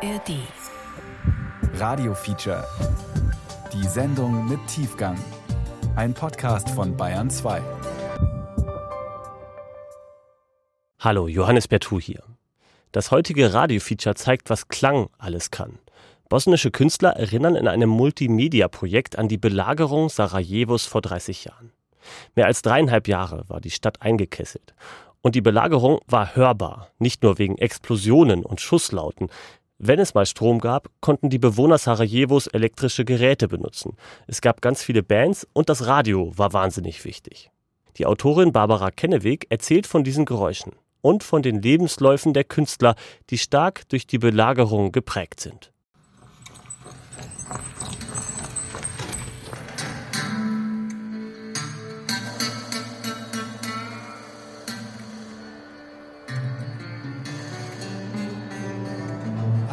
ARD. Radio Feature. Die Sendung mit Tiefgang. Ein Podcast von Bayern 2. Hallo, Johannes Bertou hier. Das heutige Radio-Feature zeigt, was Klang alles kann. Bosnische Künstler erinnern in einem Multimedia-Projekt an die Belagerung Sarajevos vor 30 Jahren. Mehr als dreieinhalb Jahre war die Stadt eingekesselt. Und die Belagerung war hörbar, nicht nur wegen Explosionen und Schusslauten. Wenn es mal Strom gab, konnten die Bewohner Sarajevos elektrische Geräte benutzen. Es gab ganz viele Bands und das Radio war wahnsinnig wichtig. Die Autorin Barbara Kenneweg erzählt von diesen Geräuschen und von den Lebensläufen der Künstler, die stark durch die Belagerung geprägt sind.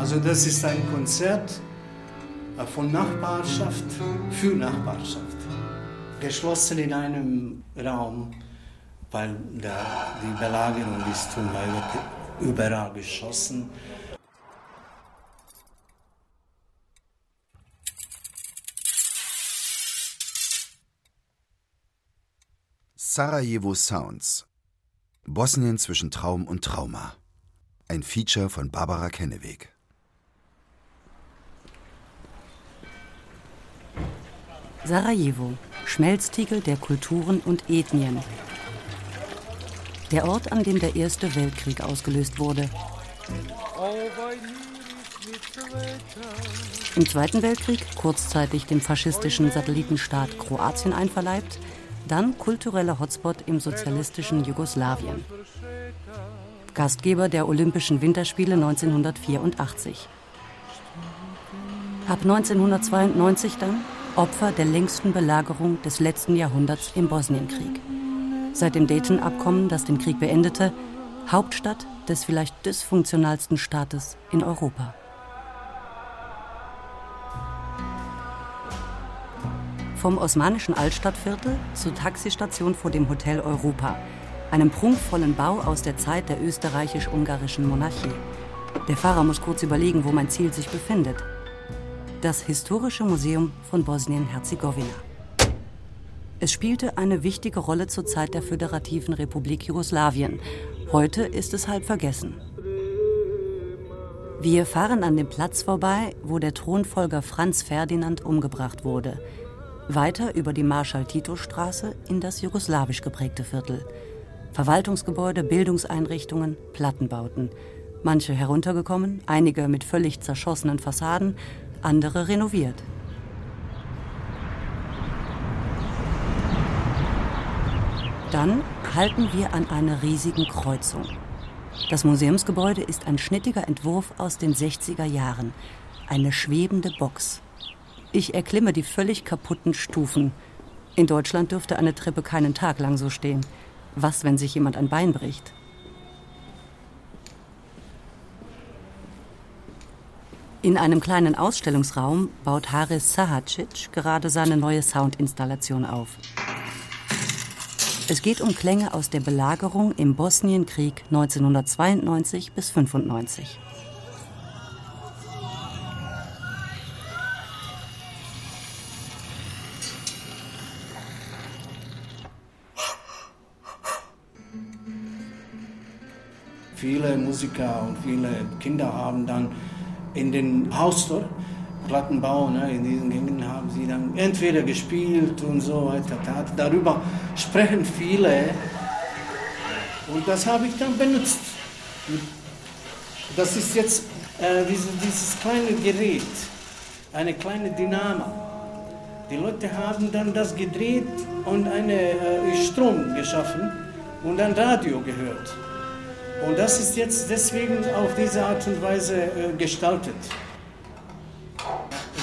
Also das ist ein Konzert äh, von Nachbarschaft für Nachbarschaft. Geschlossen in einem Raum, weil da die Belagerung ist und wird überall geschossen. Sarajevo Sounds. Bosnien zwischen Traum und Trauma. Ein Feature von Barbara Kenneweg. Sarajevo, Schmelztiegel der Kulturen und Ethnien. Der Ort, an dem der Erste Weltkrieg ausgelöst wurde. Im Zweiten Weltkrieg kurzzeitig dem faschistischen Satellitenstaat Kroatien einverleibt, dann kultureller Hotspot im sozialistischen Jugoslawien. Gastgeber der Olympischen Winterspiele 1984. Ab 1992 dann Opfer der längsten Belagerung des letzten Jahrhunderts im Bosnienkrieg. Seit dem Dayton-Abkommen, das den Krieg beendete, Hauptstadt des vielleicht dysfunktionalsten Staates in Europa. Vom osmanischen Altstadtviertel zur Taxistation vor dem Hotel Europa, einem prunkvollen Bau aus der Zeit der österreichisch-ungarischen Monarchie. Der Fahrer muss kurz überlegen, wo mein Ziel sich befindet das Historische Museum von Bosnien-Herzegowina. Es spielte eine wichtige Rolle zur Zeit der Föderativen Republik Jugoslawien. Heute ist es halb vergessen. Wir fahren an dem Platz vorbei, wo der Thronfolger Franz Ferdinand umgebracht wurde. Weiter über die Marschall-Tito-Straße in das jugoslawisch geprägte Viertel. Verwaltungsgebäude, Bildungseinrichtungen, Plattenbauten. Manche heruntergekommen, einige mit völlig zerschossenen Fassaden andere renoviert. Dann halten wir an einer riesigen Kreuzung. Das Museumsgebäude ist ein schnittiger Entwurf aus den 60er Jahren. Eine schwebende Box. Ich erklimme die völlig kaputten Stufen. In Deutschland dürfte eine Treppe keinen Tag lang so stehen. Was, wenn sich jemand ein Bein bricht? In einem kleinen Ausstellungsraum baut Haris Sahacic gerade seine neue Soundinstallation auf. Es geht um Klänge aus der Belagerung im Bosnienkrieg 1992 bis 1995. Viele Musiker und viele Kinder haben dann in den Haustor, Plattenbau, ne, in diesen Gängen haben sie dann entweder gespielt und so weiter. Darüber sprechen viele und das habe ich dann benutzt. Das ist jetzt äh, diese, dieses kleine Gerät, eine kleine Dynamo. Die Leute haben dann das gedreht und einen äh, Strom geschaffen und dann Radio gehört. Und das ist jetzt deswegen auf diese Art und Weise äh, gestaltet.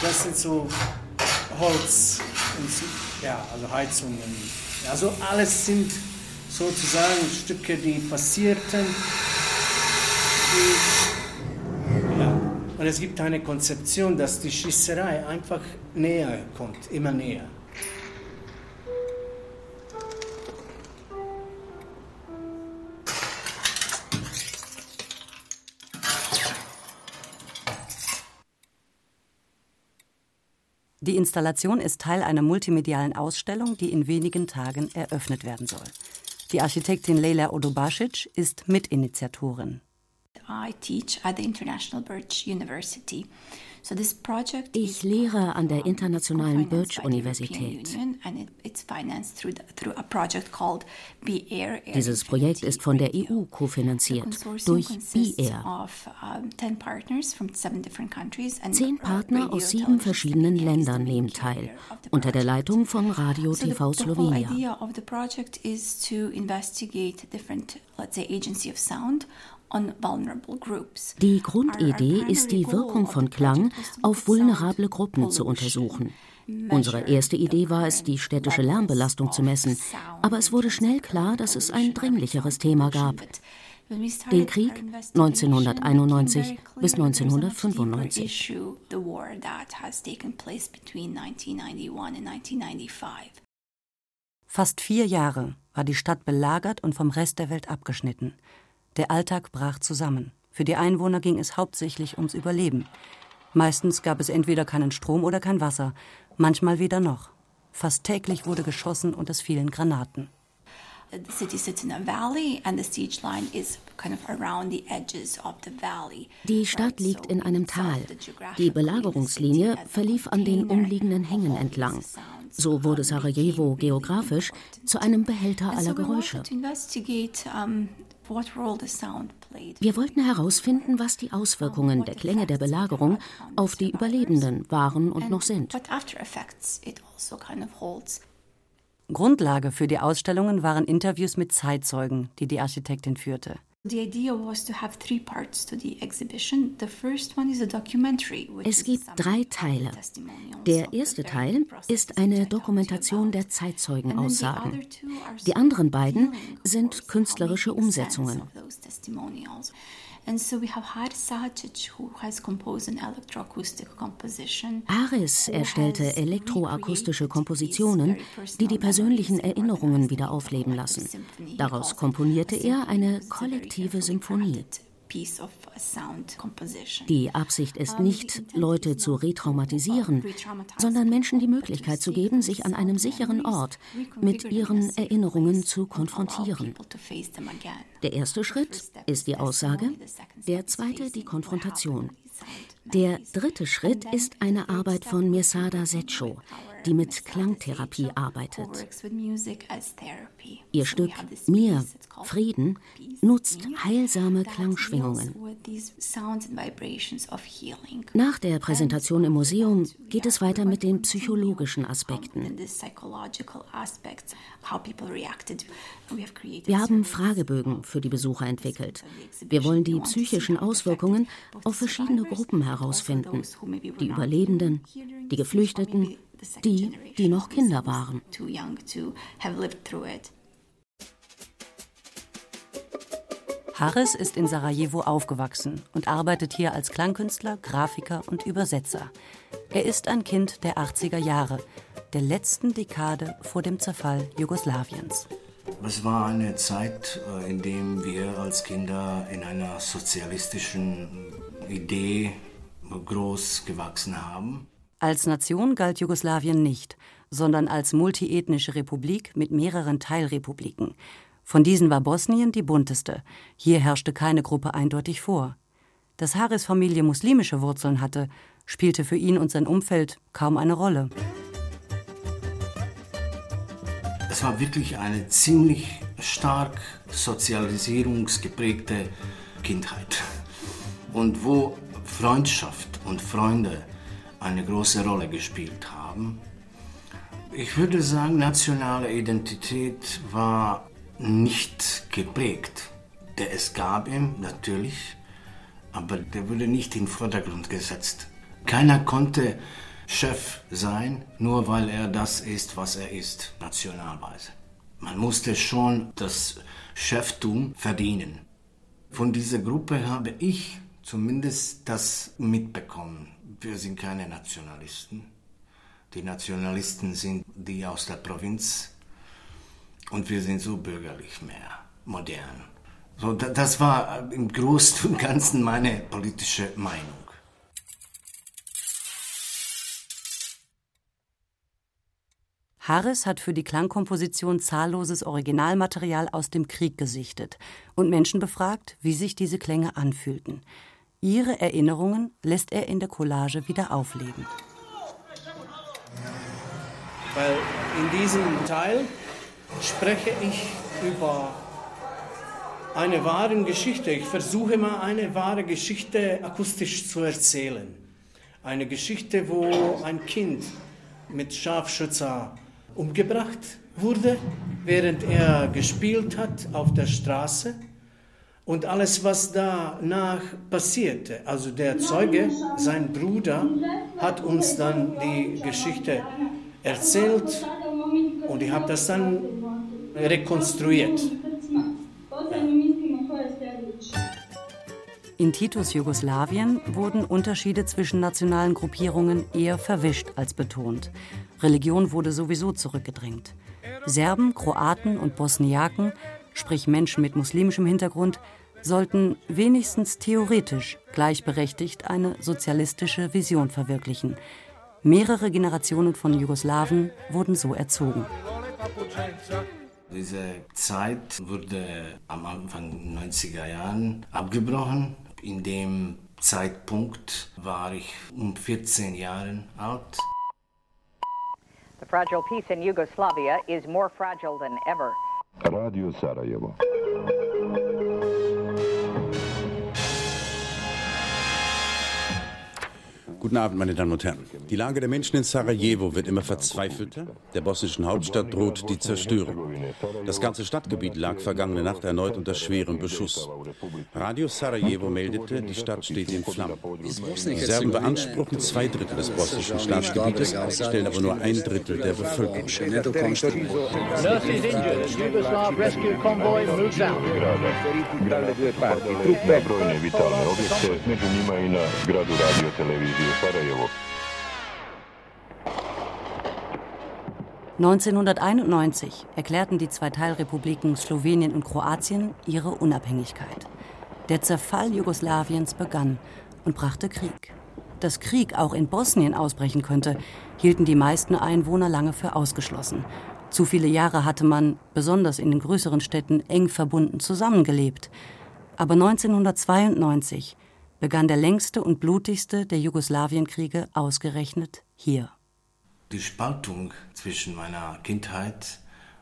Das sind so Holz, und, ja, also Heizungen. Also alles sind sozusagen Stücke, die passierten. Die, ja. Und es gibt eine Konzeption, dass die Schießerei einfach näher kommt, immer näher. Die Installation ist Teil einer multimedialen Ausstellung, die in wenigen Tagen eröffnet werden soll. Die Architektin Leila Odobasic ist Mitinitiatorin. I teach at the International Birch University. Ich lehre an der Internationalen Birch-Universität. Dieses Projekt ist von der EU kofinanziert durch BEAR. Zehn Partner aus sieben verschiedenen Ländern nehmen teil, unter der Leitung von Radio TV Slovenia. Die Grundidee ist die Wirkung von Klang auf vulnerable Gruppen zu untersuchen. Unsere erste Idee war es, die städtische Lärmbelastung zu messen, aber es wurde schnell klar, dass es ein dringlicheres Thema gab. Den Krieg 1991 bis 1995. Fast vier Jahre war die Stadt belagert und vom Rest der Welt abgeschnitten. Der Alltag brach zusammen. Für die Einwohner ging es hauptsächlich ums Überleben. Meistens gab es entweder keinen Strom oder kein Wasser, manchmal weder noch. Fast täglich wurde geschossen und es fielen Granaten. Die Stadt liegt in einem Tal. Die Belagerungslinie verlief an den umliegenden Hängen entlang. So wurde Sarajevo geografisch zu einem Behälter aller Geräusche. Wir wollten herausfinden, was die Auswirkungen der Klänge der Belagerung auf die Überlebenden waren und noch sind. Also Grundlage für die Ausstellungen waren Interviews mit Zeitzeugen, die die Architektin führte. Es gibt drei Teile. Der erste Teil ist eine Dokumentation der Zeitzeugenaussagen. Die anderen beiden sind künstlerische Umsetzungen. Aris erstellte elektroakustische Kompositionen, die die persönlichen Erinnerungen wieder aufleben lassen. Daraus komponierte er eine kollektive Symphonie. Die Absicht ist nicht, Leute zu retraumatisieren, sondern Menschen die Möglichkeit zu geben, sich an einem sicheren Ort mit ihren Erinnerungen zu konfrontieren. Der erste Schritt ist die Aussage, der zweite die Konfrontation. Der dritte Schritt ist eine Arbeit von Mirsada Secho, die mit Klangtherapie arbeitet. Ihr Stück Mir, Frieden, nutzt heilsame Klangschwingungen. Nach der Präsentation im Museum geht es weiter mit den psychologischen Aspekten. Wir haben Fragebögen für die Besucher entwickelt. Wir wollen die psychischen Auswirkungen auf verschiedene Gruppen herausfinden. Die Überlebenden, die Geflüchteten, die, die noch Kinder waren. Harris ist in Sarajevo aufgewachsen und arbeitet hier als Klangkünstler, Grafiker und Übersetzer. Er ist ein Kind der 80er Jahre, der letzten Dekade vor dem Zerfall Jugoslawiens. Es war eine Zeit, äh, in der wir als Kinder in einer sozialistischen Idee groß gewachsen haben. Als Nation galt Jugoslawien nicht, sondern als multiethnische Republik mit mehreren Teilrepubliken. Von diesen war Bosnien die bunteste. Hier herrschte keine Gruppe eindeutig vor. Dass Haris Familie muslimische Wurzeln hatte, spielte für ihn und sein Umfeld kaum eine Rolle. Es war wirklich eine ziemlich stark sozialisierungsgeprägte Kindheit. Und wo Freundschaft und Freunde eine große Rolle gespielt haben. Ich würde sagen, nationale Identität war nicht geprägt. Der es gab ihm natürlich, aber der wurde nicht in den Vordergrund gesetzt. Keiner konnte Chef sein, nur weil er das ist, was er ist, nationalweise. Man musste schon das Cheftum verdienen. Von dieser Gruppe habe ich zumindest das mitbekommen. Wir sind keine Nationalisten. Die Nationalisten sind die aus der Provinz und wir sind so bürgerlich mehr, modern. So, das war im Großen und Ganzen meine politische Meinung. Harris hat für die Klangkomposition zahlloses Originalmaterial aus dem Krieg gesichtet und Menschen befragt, wie sich diese Klänge anfühlten. Ihre Erinnerungen lässt er in der Collage wieder aufleben. Weil in diesem Teil spreche ich über eine wahre Geschichte. Ich versuche mal eine wahre Geschichte akustisch zu erzählen. Eine Geschichte, wo ein Kind mit Scharfschützer umgebracht wurde, während er gespielt hat auf der Straße. Und alles, was danach passierte, also der Zeuge, sein Bruder, hat uns dann die Geschichte erzählt und ich habe das dann rekonstruiert. In Titus Jugoslawien wurden Unterschiede zwischen nationalen Gruppierungen eher verwischt als betont. Religion wurde sowieso zurückgedrängt. Serben, Kroaten und Bosniaken, sprich Menschen mit muslimischem Hintergrund, sollten wenigstens theoretisch gleichberechtigt eine sozialistische Vision verwirklichen. Mehrere Generationen von Jugoslawen wurden so erzogen. Diese Zeit wurde am Anfang 90er Jahren abgebrochen. In dem Zeitpunkt war ich um 14 Jahre alt. The fragile peace in Yugoslavia is more fragile than ever. Radio Sarajevo. Guten Abend, meine Damen und Herren. Die Lage der Menschen in Sarajevo wird immer verzweifelter. Der bosnischen Hauptstadt droht die Zerstörung. Das ganze Stadtgebiet lag vergangene Nacht erneut unter schwerem Beschuss. Radio Sarajevo meldete, die Stadt steht in Flammen. Die Serben beanspruchen zwei Drittel des bosnischen Staatsgebietes, stellen aber nur ein Drittel der Bevölkerung. Na brojne vitalne objekte, među njima i na zgradu radio televizije Sarajevo. 1991 erklärten die zwei Teilrepubliken Slowenien und Kroatien ihre Unabhängigkeit. Der Zerfall Jugoslawiens begann und brachte Krieg. Dass Krieg auch in Bosnien ausbrechen könnte, hielten die meisten Einwohner lange für ausgeschlossen. Zu viele Jahre hatte man, besonders in den größeren Städten, eng verbunden zusammengelebt. Aber 1992 begann der längste und blutigste der Jugoslawienkriege ausgerechnet hier. Die Spaltung zwischen meiner Kindheit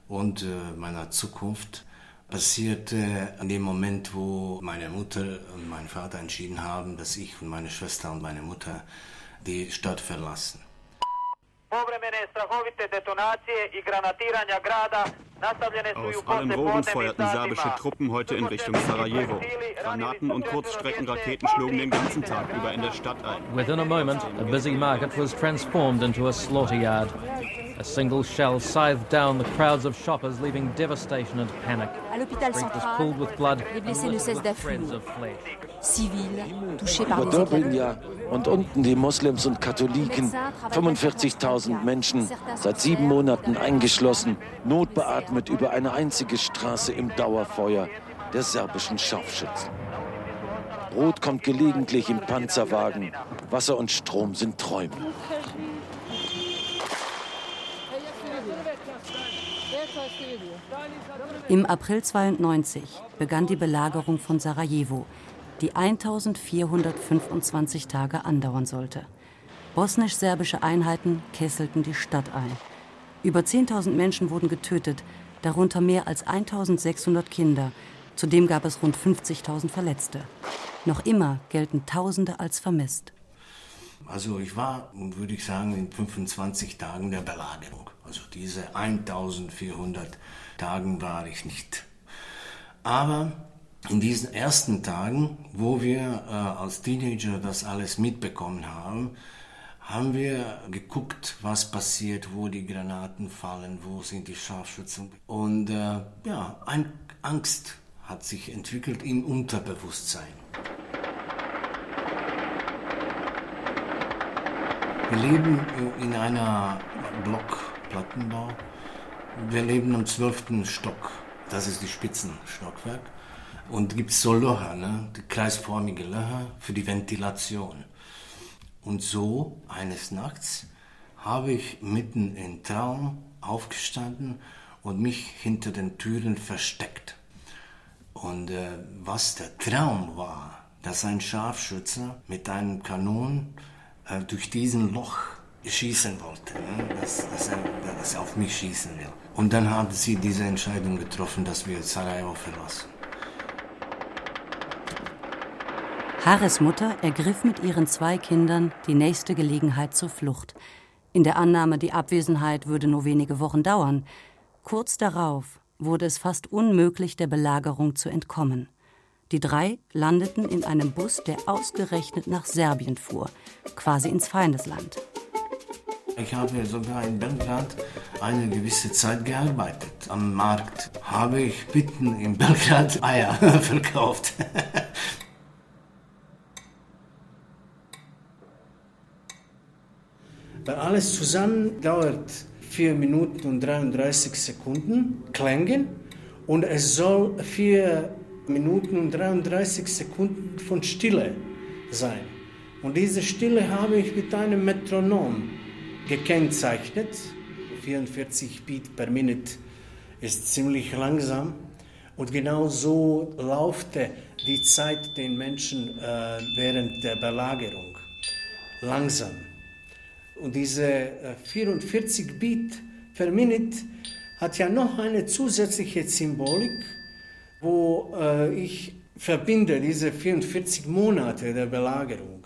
und äh, meiner Zukunft passierte an dem Moment, wo meine Mutter und mein Vater entschieden haben, dass ich und meine Schwester und meine Mutter die Stadt verlassen. Povremene strahovite detonacije i granatiranja grada Aus allen Rohren poslijepodnevnim feuerten serbische. Truppen heute in Richtung Sarajevo. Granaten und Kurzstreckenraketen schlugen den ganzen Tag über in der Stadt ein. Within a moment, a busy market was transformed into a slaughter yard. A single shell scythed down the crowds of shoppers, leaving devastation and panic. À l'hôpital Street was central, pulled with blood. les blessés ne cessent d'affluer. Threads of flesh. Civils, touchés par des éclats. Und unten die Moslems und Katholiken. 45.000 Menschen, seit sieben Monaten eingeschlossen, notbeatmet über eine einzige Straße im Dauerfeuer der serbischen Scharfschützen. Brot kommt gelegentlich im Panzerwagen, Wasser und Strom sind Träume. Im April 92 begann die Belagerung von Sarajevo, die 1425 Tage andauern sollte. Bosnisch-serbische Einheiten kesselten die Stadt ein. Über 10.000 Menschen wurden getötet, darunter mehr als 1.600 Kinder. Zudem gab es rund 50.000 Verletzte. Noch immer gelten Tausende als vermisst. Also ich war, würde ich sagen, in 25 Tagen der Belagerung. Also diese 1400 Tagen war ich nicht. Aber in diesen ersten Tagen, wo wir äh, als Teenager das alles mitbekommen haben, haben wir geguckt, was passiert, wo die Granaten fallen, wo sind die Scharfschützen. Und äh, ja, ein Angst hat sich entwickelt im Unterbewusstsein. Wir leben äh, in einer Blockplattenbau. Wir leben am zwölften Stock. Das ist die Spitzenstockwerk. Und gibt so Löcher, ne? die kreisförmige Löcher für die Ventilation. Und so eines Nachts habe ich mitten im Traum aufgestanden und mich hinter den Türen versteckt. Und äh, was der Traum war, dass ein Scharfschütze mit einem Kanon äh, durch diesen Loch schießen wollte, ne? dass, dass, er, dass er auf mich schießen will. Und dann haben sie diese Entscheidung getroffen, dass wir Sarajevo verlassen. Haris Mutter ergriff mit ihren zwei Kindern die nächste Gelegenheit zur Flucht. In der Annahme, die Abwesenheit würde nur wenige Wochen dauern. Kurz darauf wurde es fast unmöglich, der Belagerung zu entkommen. Die drei landeten in einem Bus, der ausgerechnet nach Serbien fuhr, quasi ins Feindesland. Ich habe sogar in Belgrad eine gewisse Zeit gearbeitet. Am Markt habe ich mitten in Belgrad Eier verkauft. Alles zusammen dauert 4 Minuten und 33 Sekunden Klängen und es soll 4 Minuten und 33 Sekunden von Stille sein. Und diese Stille habe ich mit einem Metronom gekennzeichnet. 44 Beat per Minute ist ziemlich langsam. Und genau so laufte die Zeit den Menschen äh, während der Belagerung. Langsam. Und diese 44 Beat per Minute hat ja noch eine zusätzliche Symbolik, wo äh, ich verbinde diese 44 Monate der Belagerung.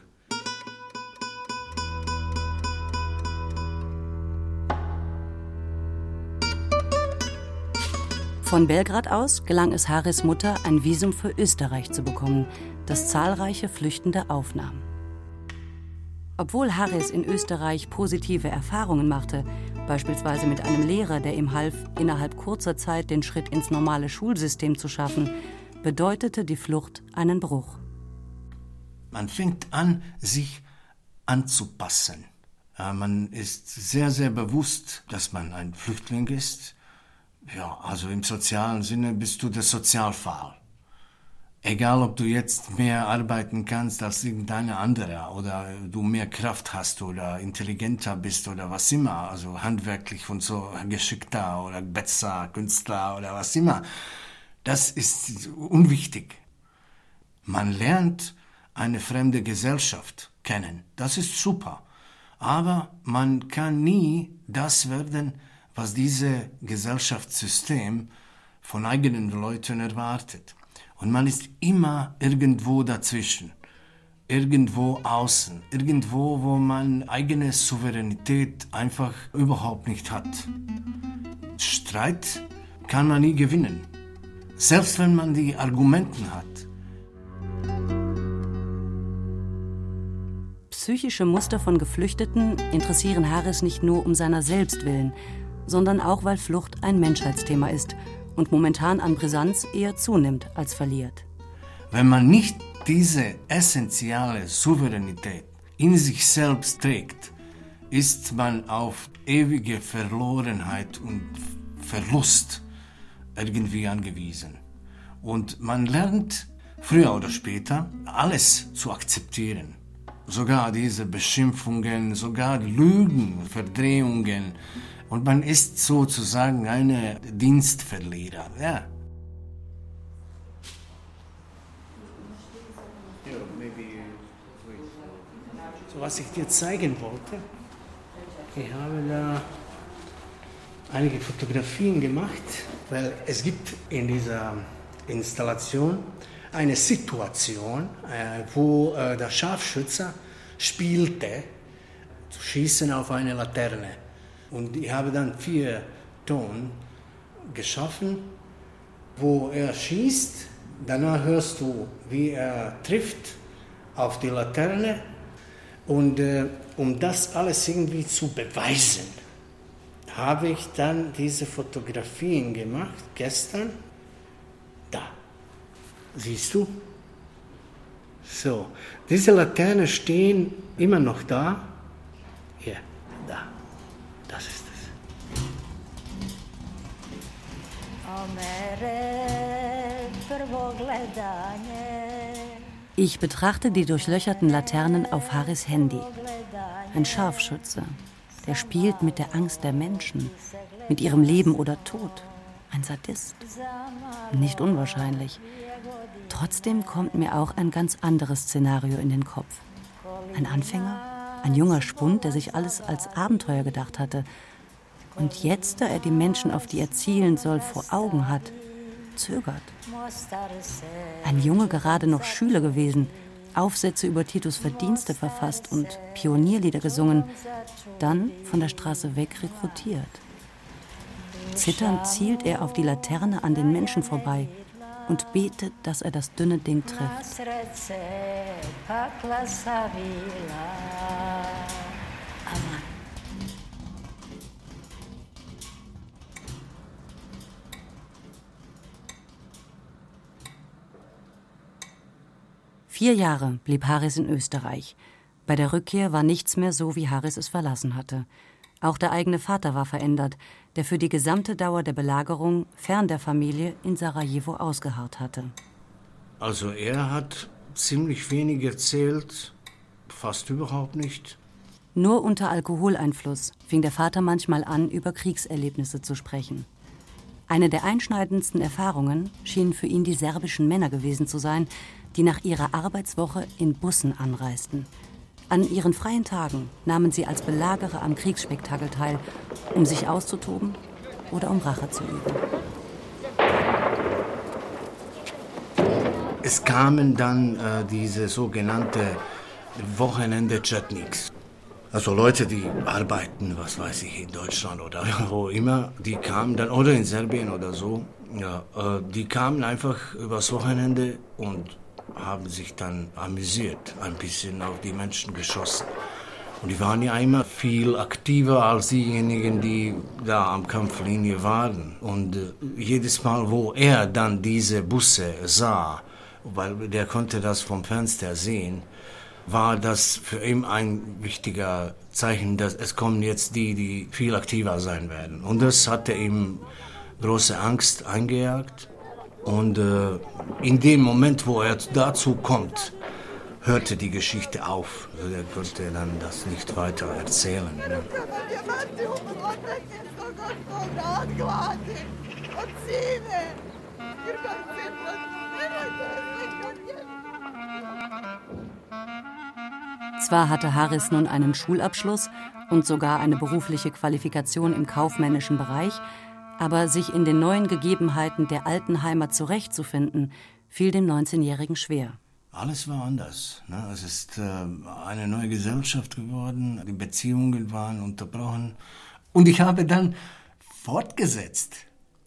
Von Belgrad aus gelang es Haris Mutter, ein Visum für Österreich zu bekommen, das zahlreiche Flüchtende aufnahm. Obwohl Harris in Österreich positive Erfahrungen machte, beispielsweise mit einem Lehrer, der ihm half, innerhalb kurzer Zeit den Schritt ins normale Schulsystem zu schaffen, bedeutete die Flucht einen Bruch. Man fängt an, sich anzupassen. Man ist sehr, sehr bewusst, dass man ein Flüchtling ist. Ja, also im sozialen Sinne bist du der Sozialfall. Egal, ob du jetzt mehr arbeiten kannst als irgendein anderer oder du mehr Kraft hast oder intelligenter bist oder was immer, also handwerklich und so geschickter oder besser, Künstler oder was immer. Das ist unwichtig. Man lernt eine fremde Gesellschaft kennen. Das ist super. Aber man kann nie das werden, was dieses Gesellschaftssystem von eigenen Leuten erwartet. Und man ist immer irgendwo dazwischen, irgendwo außen, irgendwo, wo man eigene Souveränität einfach überhaupt nicht hat. Streit kann man nie gewinnen, selbst wenn man die Argumenten hat. Psychische Muster von Geflüchteten interessieren Harris nicht nur um seiner selbst willen, sondern auch, weil Flucht ein Menschheitsthema ist und momentan an Brisanz eher zunimmt als verliert. Wenn man nicht diese essentielle Souveränität in sich selbst trägt, ist man auf ewige Verlorenheit und Verlust irgendwie angewiesen. Und man lernt früher oder später alles zu akzeptieren. Sogar diese Beschimpfungen, sogar Lügen, Verdrehungen, und man ist sozusagen eine Dienstverlierer. Ja. So, was ich dir zeigen wollte, ich habe da einige Fotografien gemacht, weil es gibt in dieser Installation eine Situation, äh, wo äh, der Scharfschütze spielte, zu schießen auf eine Laterne. Und ich habe dann vier Ton geschaffen, wo er schießt. Danach hörst du, wie er trifft auf die Laterne. Und äh, um das alles irgendwie zu beweisen, habe ich dann diese Fotografien gemacht, gestern. Da. Siehst du? So, diese Laternen stehen immer noch da. Hier, da. Das ist es. Ich betrachte die durchlöcherten Laternen auf Haris Handy. Ein Scharfschütze. der spielt mit der Angst der Menschen, mit ihrem Leben oder Tod. Ein Sadist. Nicht unwahrscheinlich. Trotzdem kommt mir auch ein ganz anderes Szenario in den Kopf. Ein Anfänger, ein junger Spund, der sich alles als Abenteuer gedacht hatte. Und jetzt, da er die Menschen, auf die er zielen soll, vor Augen hat, zögert. Ein Junge, gerade noch Schüler gewesen, Aufsätze über Titus Verdienste verfasst und Pionierlieder gesungen, dann von der Straße weg rekrutiert. Zitternd zielt er auf die Laterne an den Menschen vorbei und betet, dass er das dünne Ding trifft. Vier Jahre blieb Harris in Österreich. Bei der Rückkehr war nichts mehr so, wie Harris es verlassen hatte. Auch der eigene Vater war verändert, der für die gesamte Dauer der Belagerung fern der Familie in Sarajevo ausgeharrt hatte. Also er hat ziemlich wenig erzählt, fast überhaupt nicht. Nur unter Alkoholeinfluss fing der Vater manchmal an, über Kriegserlebnisse zu sprechen. Eine der einschneidendsten Erfahrungen schienen für ihn die serbischen Männer gewesen zu sein, die nach ihrer Arbeitswoche in Bussen anreisten. An ihren freien Tagen nahmen sie als Belagerer am Kriegsspektakel teil, um sich auszutoben oder um Rache zu üben. Es kamen dann äh, diese sogenannte Wochenende-Chetniks. Also Leute, die arbeiten, was weiß ich, in Deutschland oder wo immer, die kamen dann, oder in Serbien oder so, ja, äh, die kamen einfach übers Wochenende und haben sich dann amüsiert, ein bisschen auf die Menschen geschossen. Und die waren ja immer viel aktiver als diejenigen, die da am Kampflinie waren. Und äh, jedes Mal, wo er dann diese Busse sah, weil der konnte das vom Fenster sehen, war das für ihn ein wichtiger Zeichen, dass es kommen jetzt die, die viel aktiver sein werden. Und das hatte ihm große Angst eingejagt. Und äh, in dem Moment, wo er dazu kommt, hörte die Geschichte auf. Also er konnte dann das nicht weiter erzählen. Ne? Zwar hatte Harris nun einen Schulabschluss und sogar eine berufliche Qualifikation im kaufmännischen Bereich, aber sich in den neuen Gegebenheiten der alten Heimat zurechtzufinden, fiel dem 19-Jährigen schwer. Alles war anders. Ne? Es ist äh, eine neue Gesellschaft geworden, die Beziehungen waren unterbrochen. Und ich habe dann fortgesetzt,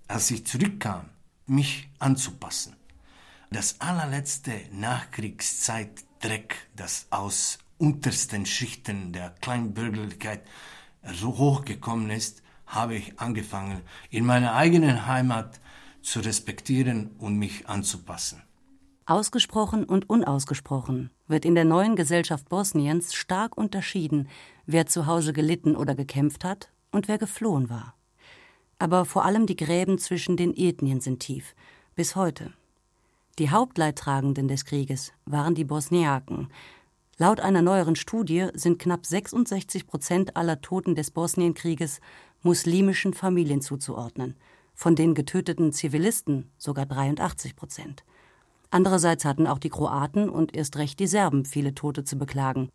als ich zurückkam, mich anzupassen. Das allerletzte Nachkriegszeit-Dreck, das aus untersten Schichten der Kleinbürgerlichkeit so hochgekommen ist, habe ich angefangen, in meiner eigenen Heimat zu respektieren und mich anzupassen. Ausgesprochen und unausgesprochen wird in der neuen Gesellschaft Bosniens stark unterschieden, wer zu Hause gelitten oder gekämpft hat und wer geflohen war. Aber vor allem die Gräben zwischen den Ethnien sind tief, bis heute. Die Hauptleidtragenden des Krieges waren die Bosniaken. Laut einer neueren Studie sind knapp 66 Prozent aller Toten des Bosnienkrieges muslimischen Familien zuzuordnen, von den getöteten Zivilisten sogar 83 Prozent. Andererseits hatten auch die Kroaten und erst recht die Serben viele Tote zu beklagen.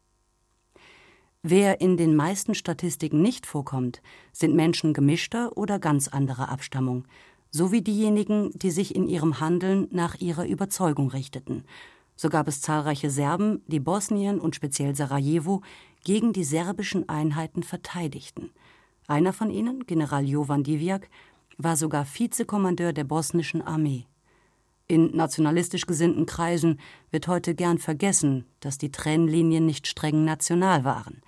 Wer in den meisten Statistiken nicht vorkommt, sind Menschen gemischter oder ganz anderer Abstammung, sowie diejenigen, die sich in ihrem Handeln nach ihrer Überzeugung richteten. So gab es zahlreiche Serben, die Bosnien und speziell Sarajevo gegen die serbischen Einheiten verteidigten. Einer von ihnen, General Jovan Divjak, war sogar Vizekommandeur der bosnischen Armee. In nationalistisch gesinnten Kreisen wird heute gern vergessen, dass die Trennlinien nicht streng national waren.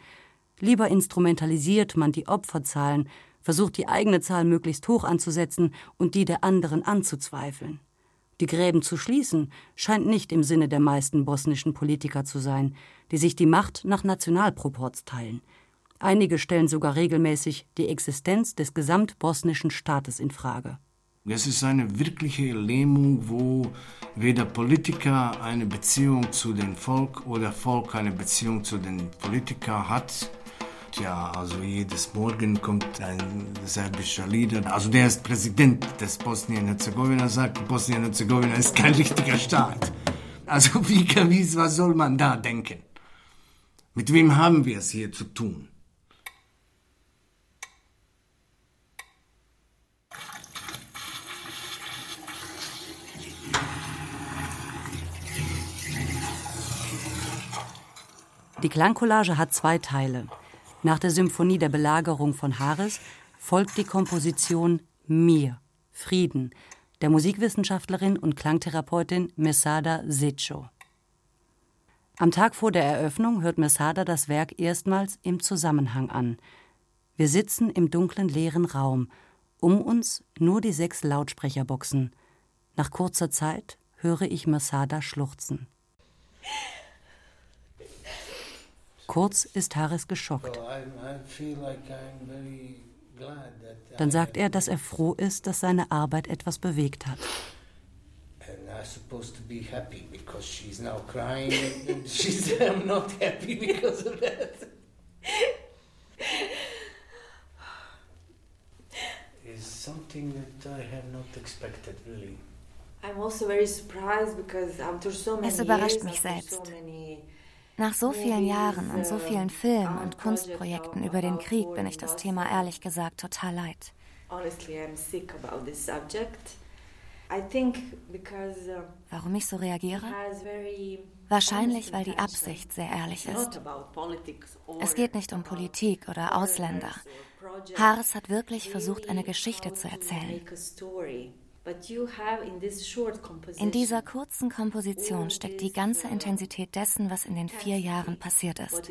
Lieber instrumentalisiert man die Opferzahlen, versucht die eigene Zahl möglichst hoch anzusetzen und die der anderen anzuzweifeln. Die Gräben zu schließen scheint nicht im Sinne der meisten bosnischen Politiker zu sein, die sich die Macht nach Nationalproports teilen. Einige stellen sogar regelmäßig die Existenz des gesamtbosnischen Staates in Frage. Es ist eine wirkliche Lähmung, wo weder Politiker eine Beziehung zu dem Volk oder Volk eine Beziehung zu den Politikern hat. Ja, also jedes Morgen kommt ein serbischer Leader, also der ist Präsident des Bosnien-Herzegowina, sagt, Bosnien-Herzegowina ist kein richtiger Staat. Also wie, wie, was soll man da denken? Mit wem haben wir es hier zu tun? Die Klangcollage hat zwei Teile. Nach der Symphonie der Belagerung von Hares folgt die Komposition Mir, Frieden, der Musikwissenschaftlerin und Klangtherapeutin Mesada Secho. Am Tag vor der Eröffnung hört Mesada das Werk erstmals im Zusammenhang an. Wir sitzen im dunklen leeren Raum, um uns nur die sechs Lautsprecherboxen. Nach kurzer Zeit höre ich Mesada schluchzen. Kurz ist Haris geschockt. Dann sagt er, dass er froh ist, dass seine Arbeit etwas bewegt hat. I'm supposed to be happy because she's now crying and she's I'm not happy because of that. It's something that I have not expected really. I'm also very surprised because after so many Es überrascht years, mich selbst. Nach so vielen Jahren und so vielen Filmen und Kunstprojekten über den Krieg bin ich das Thema ehrlich gesagt total leid. uh, Warum ich so reagiere? Wahrscheinlich, weil die Absicht sehr ehrlich ist. Es geht nicht um Politik oder Ausländer. Hares hat wirklich versucht, eine Geschichte zu erzählen. In this short composition In dieser kurzen Komposition steckt die ganze Intensität dessen, was in den vier Jahren passiert ist.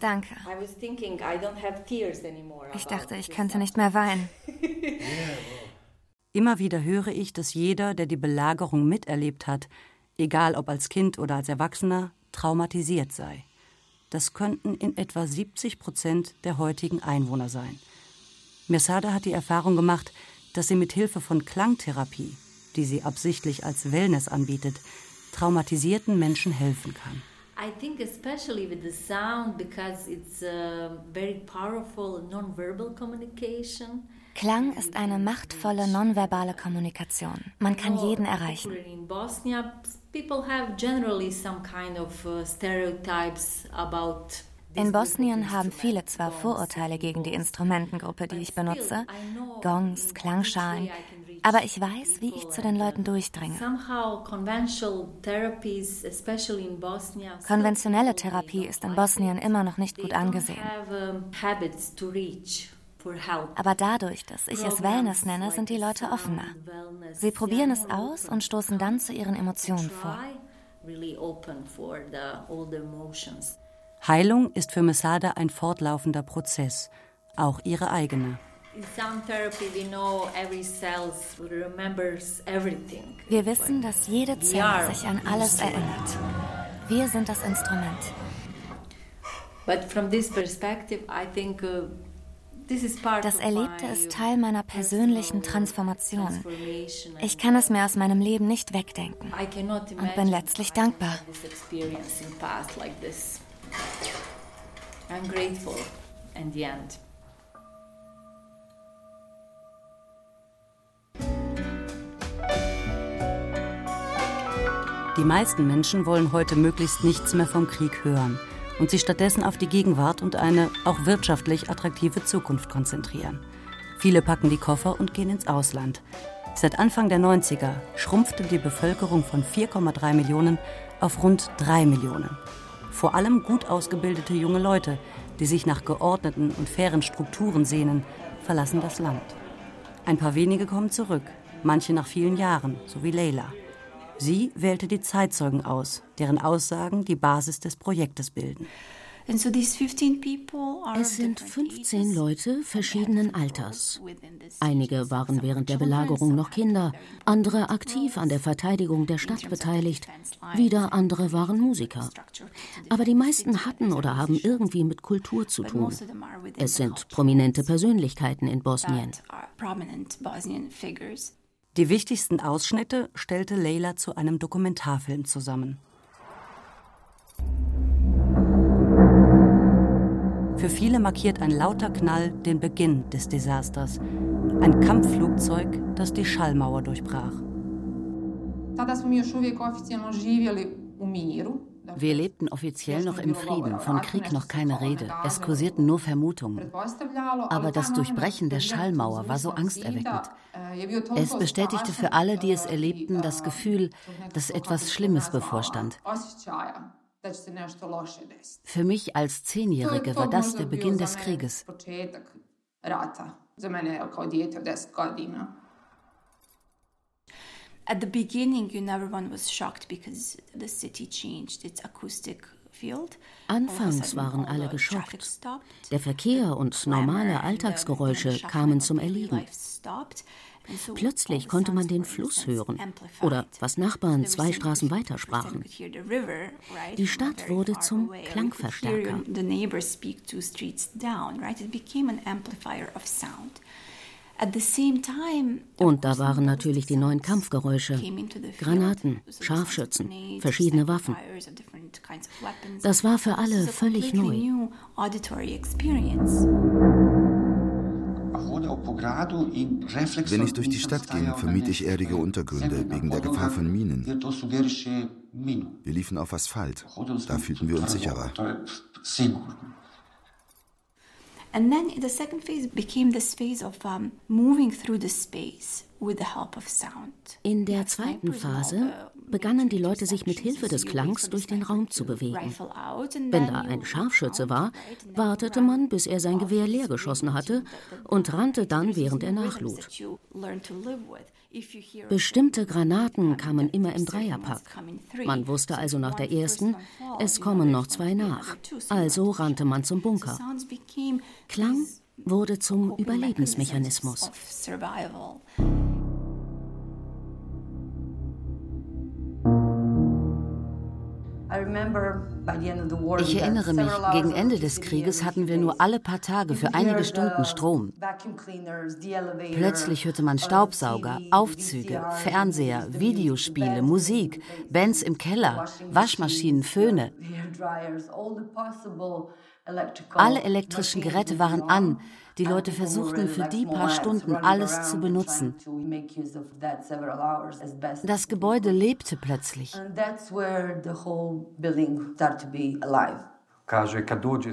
Danke. I was thinking I don't have tears anymore. Ich dachte, ich könnte nicht mehr weinen. Immer wieder höre ich, dass jeder, der die Belagerung miterlebt hat, egal ob als Kind oder als Erwachsener, traumatisiert sei. Das könnten in etwa 70 Prozent der heutigen Einwohner sein. Mesada hat die Erfahrung gemacht, dass sie mit Hilfe von Klangtherapie, die sie absichtlich als Wellness anbietet, traumatisierten Menschen helfen kann. I think especially with the sound because it's a very powerful non-verbal communication. Klang ist eine machtvolle nonverbale Kommunikation. Man kann jeden erreichen. In Bosnia, people have generally some kind of uh, stereotypes about In Bosnien haben viele zwar Vorurteile gegen die Instrumentengruppe, die ich benutze, Gongs, Klangschalen, aber ich weiß, wie ich zu den Leuten durchdringe. Konventionelle Therapie ist in Bosnien immer noch nicht gut angesehen. Aber dadurch, dass ich es Wellness nenne, sind die Leute offener. Sie probieren es aus und stoßen dann zu ihren Emotionen vor. Heilung ist für Mesada ein fortlaufender Prozess, auch ihre eigene. In sound therapy, we know every cell remembers everything. Wir wissen, dass jede We Zelle are sich an alles erinnert. Wir sind das Instrument. But from this perspective, I think uh, this is part Das of Erlebte my ist Teil meiner persönlichen Transformation. Ich kann es mir aus meinem Leben nicht wegdenken und bin letztlich dankbar. I'm grateful in the end. Die meisten Menschen wollen heute möglichst nichts mehr vom Krieg hören und sich stattdessen auf die Gegenwart und eine auch wirtschaftlich attraktive Zukunft konzentrieren. Viele packen die Koffer und gehen ins Ausland. Seit Anfang der 90er schrumpfte die Bevölkerung von 4,3 Millionen auf rund 3 Millionen. Vor allem gut ausgebildete junge Leute, die sich nach geordneten und fairen Strukturen sehnen, verlassen das Land. Ein paar wenige kommen zurück, manche nach vielen Jahren, so wie Leila. Sie wählte die Zeitzeugen aus, deren Aussagen die Basis des Projektes bilden. And so these 15 people are Es sind 15 Leute verschiedenen Alters. Einige waren während der Belagerung noch Kinder, andere aktiv an der Verteidigung der Stadt beteiligt, wieder andere waren Musiker. Aber die meisten hatten oder haben irgendwie mit Kultur zu tun. Es sind prominente Persönlichkeiten in Bosnien. Die wichtigsten Ausschnitte stellte Leila zu einem Dokumentarfilm zusammen. Für viele markiert ein lauter Knall den Beginn des Desasters. Ein Kampfflugzeug, das die Schallmauer durchbrach. Wir lebten offiziell noch im Frieden, von Krieg noch keine Rede. Es kursierten nur Vermutungen. Aber das Durchbrechen der Schallmauer war so angsterweckend. Es bestätigte für alle, die es erlebten, das Gefühl, dass etwas Schlimmes bevorstand. Für mich als Zehnjährige war das der Beginn des Krieges. At the beginning, you know, everyone was shocked because the city changed its acoustic field. Anfangs waren alle geschockt. Der Verkehr und normale Alltagsgeräusche kamen zum Erliegen. Plötzlich konnte man den Fluss hören oder was Nachbarn zwei Straßen weiter sprachen. Die Stadt wurde zum Klangverstärker. Und da waren natürlich die neuen Kampfgeräusche, Granaten, Scharfschützen, verschiedene Waffen. Das war für alle völlig neu. Wenn ich durch die Stadt ging, vermied ich erdige Untergründe wegen der Gefahr von Minen. Wir liefen auf Asphalt. Da fühlten wir uns sicherer. And then the second phase became this phase of um, moving through the space with the help of sound. In der zweiten Phase begannen die Leute sich mit Hilfe des Klangs durch den Raum zu bewegen. Wenn da ein Scharfschütze war, wartete man, bis er sein Gewehr leer geschossen hatte und rannte dann, während er nachlud. Bestimmte Granaten kamen immer im Dreierpack. Man wusste also nach der ersten, es kommen noch zwei nach. Also rannte man zum Bunker. Klang wurde zum Überlebensmechanismus. Ich erinnere mich, gegen Ende des Krieges hatten wir nur alle paar Tage für einige Stunden Strom. Plötzlich hörte man Staubsauger, Aufzüge, Fernseher, Videospiele, Musik, Bands im Keller, Waschmaschinen, Föhne. Alle elektrischen Geräte waren an. Die Leute versuchten für die paar Stunden alles zu benutzen. Das Gebäude lebte plötzlich.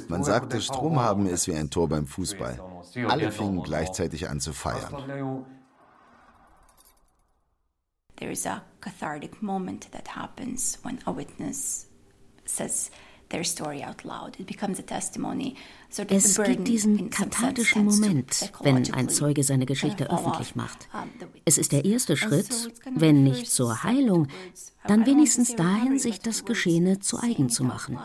Man sagte, Strom haben ist wie ein Tor beim Fußball. Alle fingen gleichzeitig an zu feiern. There is a cathartic moment that happens when a witness says es gibt diesen kathartischen Moment, wenn ein Zeuge seine Geschichte öffentlich macht. Es ist der erste Schritt, wenn nicht zur Heilung, dann wenigstens dahin, sich das Geschehene zu eigen zu machen.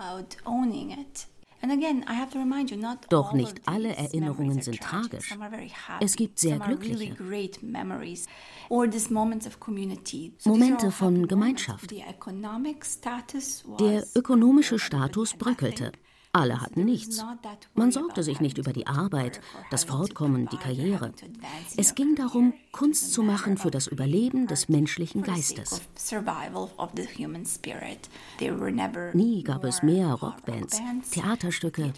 Doch nicht alle Erinnerungen sind tragisch. Es gibt sehr glückliche. Momente von Gemeinschaft. Der ökonomische Status bröckelte. Alle hatten nichts. Man sorgte sich nicht über die Arbeit, das Fortkommen, die Karriere. Es ging darum, Kunst zu machen für das Überleben des menschlichen Geistes. Nie gab es mehr Rockbands, Theaterstücke.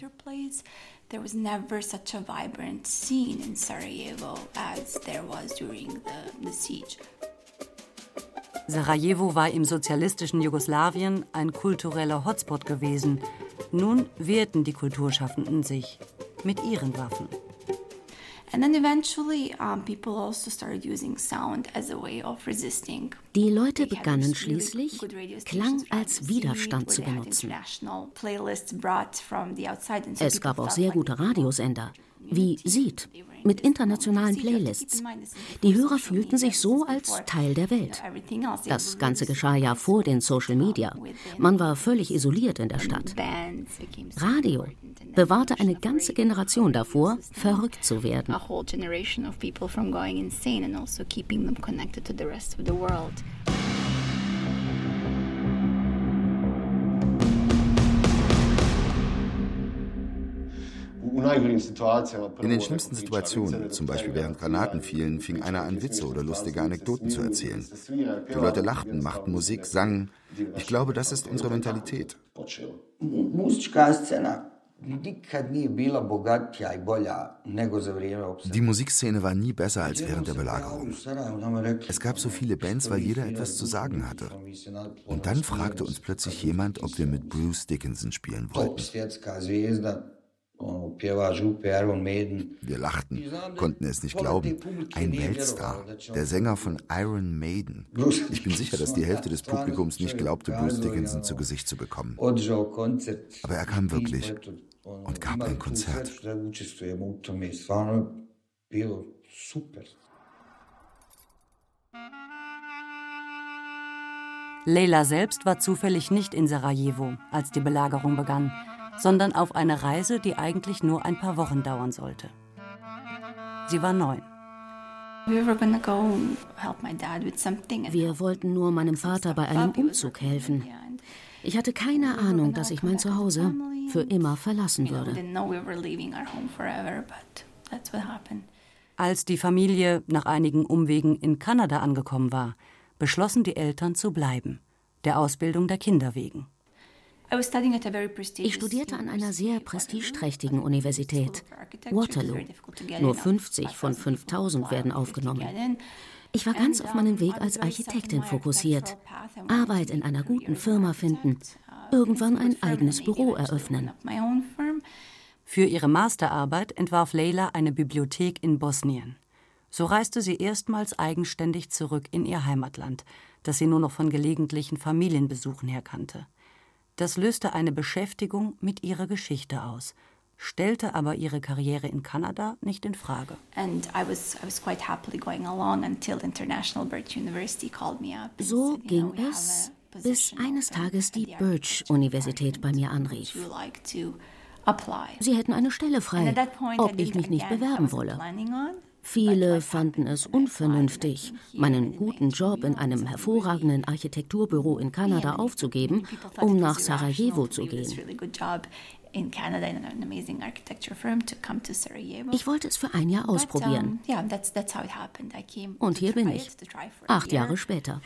There was never such a vibrant scene in Sarajevo as there was during the, the siege. Sarajevo war im sozialistischen Jugoslawien ein kultureller Hotspot gewesen. Nun wehrten die Kulturschaffenden sich mit ihren Waffen. Also die Leute begannen schließlich, Klang als Widerstand zu benutzen. Es gab auch sehr gute Radiosender, wie Seed, mit internationalen Playlists. Die Hörer fühlten sich so als Teil der Welt. Das Ganze geschah ja vor den Social Media. Man war völlig isoliert in der Stadt. Radio bewahrte eine ganze Generation davor, verrückt zu werden. In den schlimmsten Situationen, zum Beispiel während Granaten fielen, fing einer an, Witze oder lustige Anekdoten zu erzählen. Die Leute lachten, machten Musik, sangen. Ich glaube, das ist unsere Mentalität. Die Musikszene war nie besser als während der Belagerung. Es gab so viele Bands, weil jeder etwas zu sagen hatte. Und dann fragte uns plötzlich jemand, ob wir mit Bruce Dickinson spielen wollten. Wir lachten, konnten es nicht glauben. Ein Weltstar, der Sänger von Iron Maiden. Ich bin sicher, dass die Hälfte des Publikums nicht glaubte, Bruce Dickinson zu Gesicht zu bekommen. Aber er kam wirklich und gab ein Konzert. Leila selbst war zufällig nicht in Sarajevo, als die Belagerung begann sondern auf eine Reise, die eigentlich nur ein paar Wochen dauern sollte. Sie war neun. Wir wollten nur meinem Vater bei einem Umzug helfen. Ich hatte keine Ahnung, dass ich mein Zuhause für immer verlassen würde. Als die Familie nach einigen Umwegen in Kanada angekommen war, beschlossen die Eltern zu bleiben, der Ausbildung der Kinder wegen. Ich studierte an einer sehr prestigeträchtigen Universität, Waterloo. Nur 50 von 5000 werden aufgenommen. Ich war ganz auf meinem Weg als Architektin fokussiert. Arbeit in einer guten Firma finden, irgendwann ein eigenes Büro eröffnen. Für ihre Masterarbeit entwarf Leila eine Bibliothek in Bosnien. So reiste sie erstmals eigenständig zurück in ihr Heimatland, das sie nur noch von gelegentlichen Familienbesuchen her kannte. Das löste eine Beschäftigung mit ihrer Geschichte aus, stellte aber ihre Karriere in Kanada nicht in Frage. So ging es, bis eines Tages die Birch-Universität bei mir anrief. Sie hätten eine Stelle frei, ob ich mich nicht bewerben wolle. Viele fanden es unvernünftig, meinen guten Job in einem hervorragenden Architekturbüro in Kanada aufzugeben, um nach Sarajevo zu gehen. Ich wollte es für ein Jahr ausprobieren. Und hier bin ich, acht Jahre später.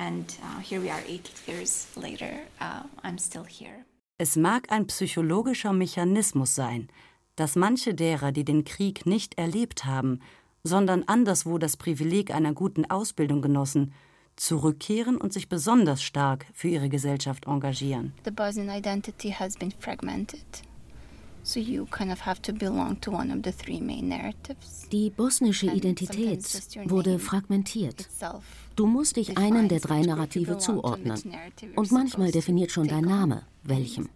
Es mag ein psychologischer Mechanismus sein, dass manche derer, die den Krieg nicht erlebt haben, sondern anderswo das Privileg einer guten Ausbildung genossen, zurückkehren und sich besonders stark für ihre Gesellschaft engagieren. The Bosnian identity has been fragmented. So you kind of have to belong to one of the three main narratives. Die bosnische Identität wurde fragmentiert. Du musst dich einem der drei Narrative zuordnen. Und manchmal definiert schon dein Name, welchem.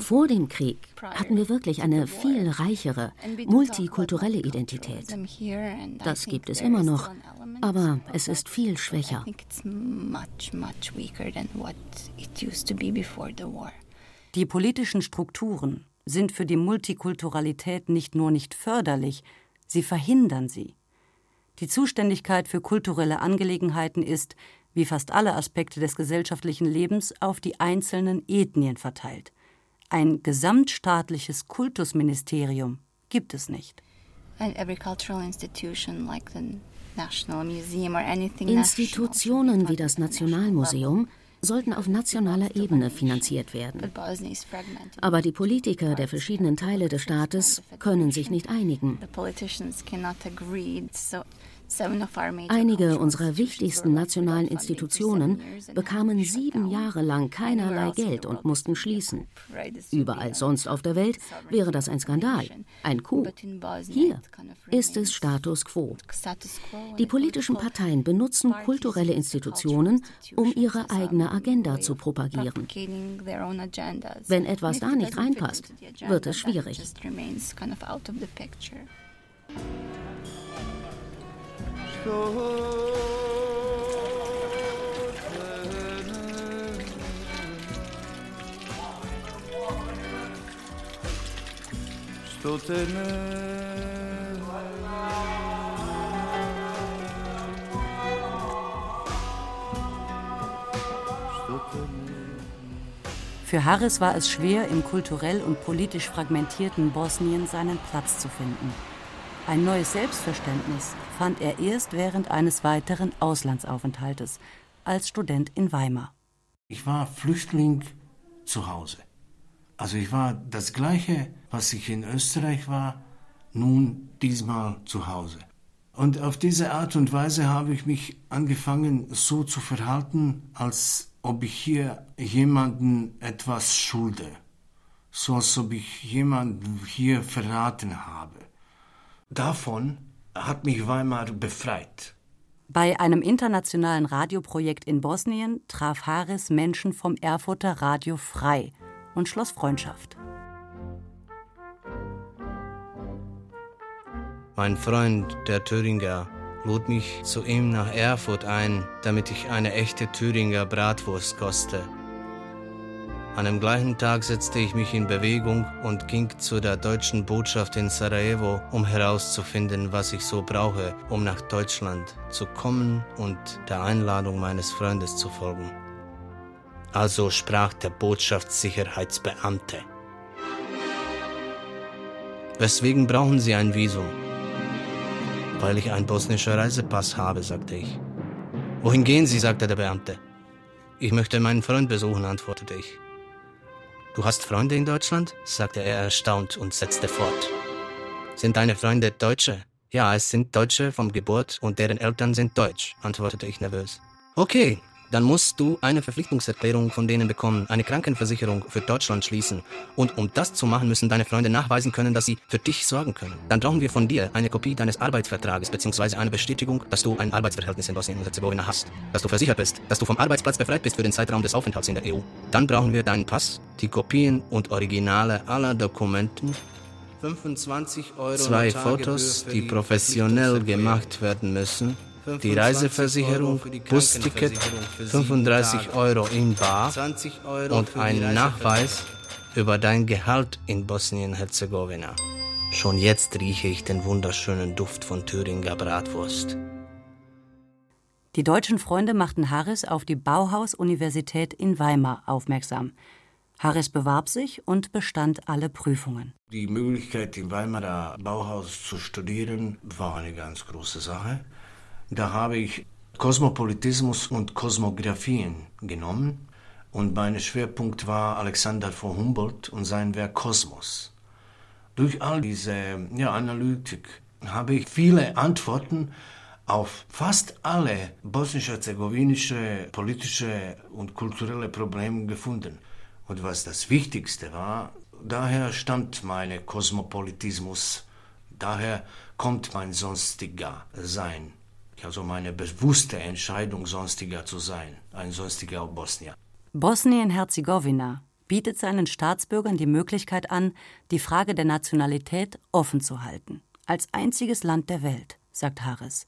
Vor dem Krieg hatten wir wirklich eine viel reichere, multikulturelle Identität. Das gibt es immer noch, aber es ist viel schwächer. Die politischen Strukturen sind für die Multikulturalität nicht nur nicht förderlich, sie verhindern sie. Die Zuständigkeit für kulturelle Angelegenheiten ist, wie fast alle Aspekte des gesellschaftlichen Lebens, auf die einzelnen Ethnien verteilt. Ein gesamtstaatliches Kultusministerium gibt es nicht. Institutionen wie das Nationalmuseum sollten auf nationaler Ebene finanziert werden. Aber die Politiker der verschiedenen Teile des Staates können sich nicht einigen. Einige unserer wichtigsten nationalen Institutionen bekamen sieben Jahre lang keinerlei Geld und mussten schließen. Überall sonst auf der Welt wäre das ein Skandal, ein Coup. Hier ist es Status quo. Die politischen Parteien benutzen kulturelle Institutionen, um ihre eigene Agenda zu propagieren. Wenn etwas da nicht reinpasst, wird es schwierig. Ne Für Harris war es schwer, im kulturell und politisch fragmentierten Bosnien seinen Platz zu finden. Ein neues Selbstverständnis fand er erst während eines weiteren Also ich war das gleiche, was ich in Österreich war, nun diesmal zu Hause. Und auf diese Art und Weise habe ich mich angefangen, so zu verhalten, als ob ich hier jemanden etwas schulde. So als ob ich jemanden hier verraten habe. Davon hat mich Weimar befreit. Bei einem internationalen Radioprojekt in Bosnien traf Haris Menschen vom Erfurter Radio Frei und schloss Freundschaft. Mein Freund, der Thüringer, lud mich zu ihm nach Erfurt ein, damit ich eine echte Thüringer Bratwurst koste. An dem gleichen Tag setzte ich mich in Bewegung und ging zu der deutschen Botschaft in Sarajevo, um herauszufinden, was ich so brauche, um nach Deutschland zu kommen und der Einladung meines Freundes zu folgen. Also sprach der Botschaftssicherheitsbeamte. Weswegen brauchen Sie ein Visum? Weil ich einen bosnischen Reisepass habe, sagte ich. Wohin gehen Sie? sagte der Beamte. Ich möchte meinen Freund besuchen, antwortete ich. Du hast Freunde in Deutschland? sagte er erstaunt und setzte fort. Sind deine Freunde Deutsche? Ja, es sind Deutsche vom Geburt und deren Eltern sind deutsch, antwortete ich nervös. Okay, dann musst du eine Verpflichtungserklärung von denen bekommen, eine Krankenversicherung für Deutschland schließen. Und um das zu machen, müssen deine Freunde nachweisen können, dass sie für dich sorgen können. Dann brauchen wir von dir eine Kopie deines Arbeitsvertrages bzw. eine Bestätigung, dass du ein Arbeitsverhältnis in Bosnien und Herzegowina hast, dass du versichert bist, dass du vom Arbeitsplatz befreit bist für den Zeitraum des Aufenthalts in der EU. Dann brauchen wir deinen Pass, die Kopien und Originale aller Dokumenten 25 Euro zwei Fotos, die professionell gemacht werden müssen die Reiseversicherung, Busticket, 35 Euro in Bar und ein Nachweis über dein Gehalt in Bosnien-Herzegowina. Schon jetzt rieche ich den wunderschönen Duft von Thüringer Bratwurst. Die deutschen Freunde machten Harris auf die Bauhaus-Universität in Weimar aufmerksam. Harris bewarb sich und bestand alle Prüfungen. Die Möglichkeit, im Weimarer Bauhaus zu studieren, war eine ganz große Sache. Da habe ich Kosmopolitismus und Kosmographien genommen und mein Schwerpunkt war Alexander von Humboldt und sein Werk Kosmos. Durch all diese ja, Analytik habe ich viele Antworten auf fast alle bosnisch-herzegowinische politische und kulturelle Probleme gefunden. Und was das Wichtigste war, daher stammt mein Kosmopolitismus, daher kommt mein sonstiger Sein also meine bewusste Entscheidung, sonstiger zu sein, ein sonstiger Bosnier. Bosnien-Herzegowina bietet seinen Staatsbürgern die Möglichkeit an, die Frage der Nationalität offen zu halten. Als einziges Land der Welt, sagt Harris.